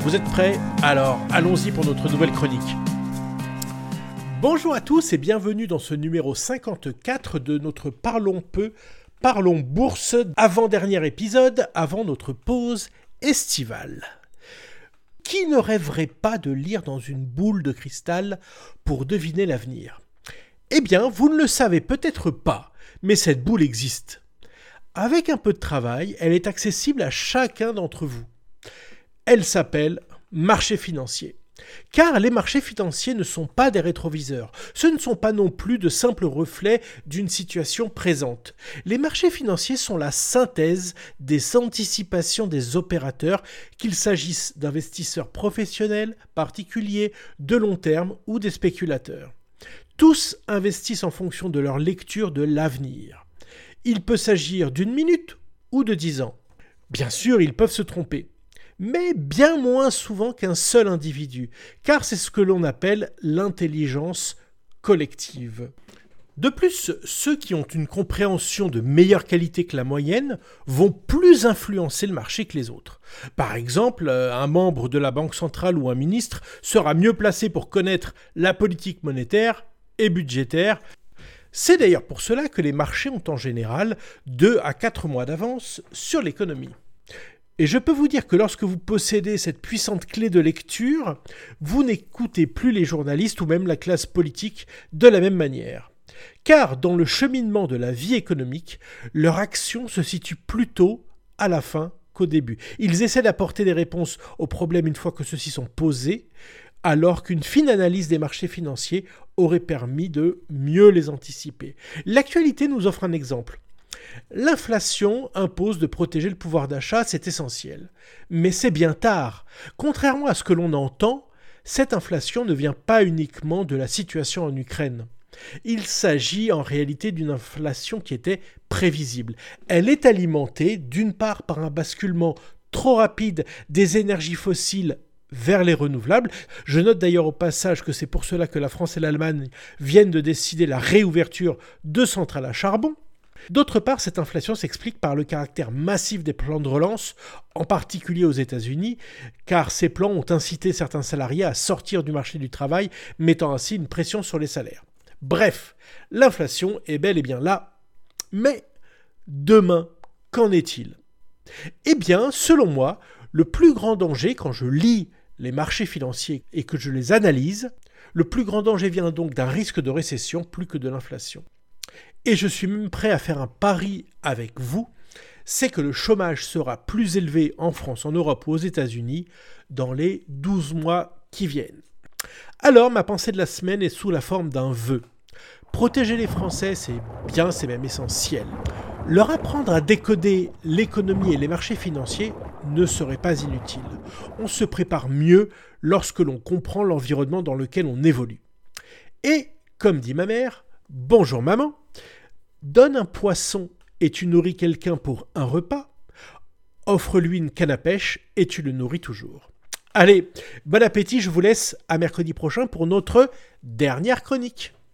Vous êtes prêts Alors allons-y pour notre nouvelle chronique. Bonjour à tous et bienvenue dans ce numéro 54 de notre Parlons peu, parlons bourse, avant-dernier épisode, avant notre pause estivale. Qui ne rêverait pas de lire dans une boule de cristal pour deviner l'avenir? Eh bien, vous ne le savez peut-être pas, mais cette boule existe. Avec un peu de travail, elle est accessible à chacun d'entre vous. Elle s'appelle marché financier. Car les marchés financiers ne sont pas des rétroviseurs, ce ne sont pas non plus de simples reflets d'une situation présente. Les marchés financiers sont la synthèse des anticipations des opérateurs, qu'il s'agisse d'investisseurs professionnels, particuliers, de long terme ou des spéculateurs. Tous investissent en fonction de leur lecture de l'avenir. Il peut s'agir d'une minute ou de dix ans. Bien sûr, ils peuvent se tromper mais bien moins souvent qu'un seul individu, car c'est ce que l'on appelle l'intelligence collective. De plus, ceux qui ont une compréhension de meilleure qualité que la moyenne vont plus influencer le marché que les autres. Par exemple, euh, un membre de la Banque centrale ou un ministre sera mieux placé pour connaître la politique monétaire et budgétaire. C'est d'ailleurs pour cela que les marchés ont en général 2 à 4 mois d'avance sur l'économie. Et je peux vous dire que lorsque vous possédez cette puissante clé de lecture, vous n'écoutez plus les journalistes ou même la classe politique de la même manière. Car dans le cheminement de la vie économique, leur action se situe plutôt à la fin qu'au début. Ils essaient d'apporter des réponses aux problèmes une fois que ceux-ci sont posés, alors qu'une fine analyse des marchés financiers aurait permis de mieux les anticiper. L'actualité nous offre un exemple. L'inflation impose de protéger le pouvoir d'achat, c'est essentiel. Mais c'est bien tard. Contrairement à ce que l'on entend, cette inflation ne vient pas uniquement de la situation en Ukraine. Il s'agit en réalité d'une inflation qui était prévisible. Elle est alimentée d'une part par un basculement trop rapide des énergies fossiles vers les renouvelables. Je note d'ailleurs au passage que c'est pour cela que la France et l'Allemagne viennent de décider la réouverture de centrales à charbon. D'autre part, cette inflation s'explique par le caractère massif des plans de relance, en particulier aux États-Unis, car ces plans ont incité certains salariés à sortir du marché du travail, mettant ainsi une pression sur les salaires. Bref, l'inflation est bel et bien là. Mais demain, qu'en est-il? Eh bien, selon moi, le plus grand danger quand je lis les marchés financiers et que je les analyse, le plus grand danger vient donc d'un risque de récession plus que de l'inflation et je suis même prêt à faire un pari avec vous, c'est que le chômage sera plus élevé en France, en Europe ou aux États-Unis dans les 12 mois qui viennent. Alors ma pensée de la semaine est sous la forme d'un vœu. Protéger les Français, c'est bien, c'est même essentiel. Leur apprendre à décoder l'économie et les marchés financiers ne serait pas inutile. On se prépare mieux lorsque l'on comprend l'environnement dans lequel on évolue. Et, comme dit ma mère, Bonjour maman, donne un poisson et tu nourris quelqu'un pour un repas, offre-lui une canne à pêche et tu le nourris toujours. Allez, bon appétit, je vous laisse à mercredi prochain pour notre dernière chronique.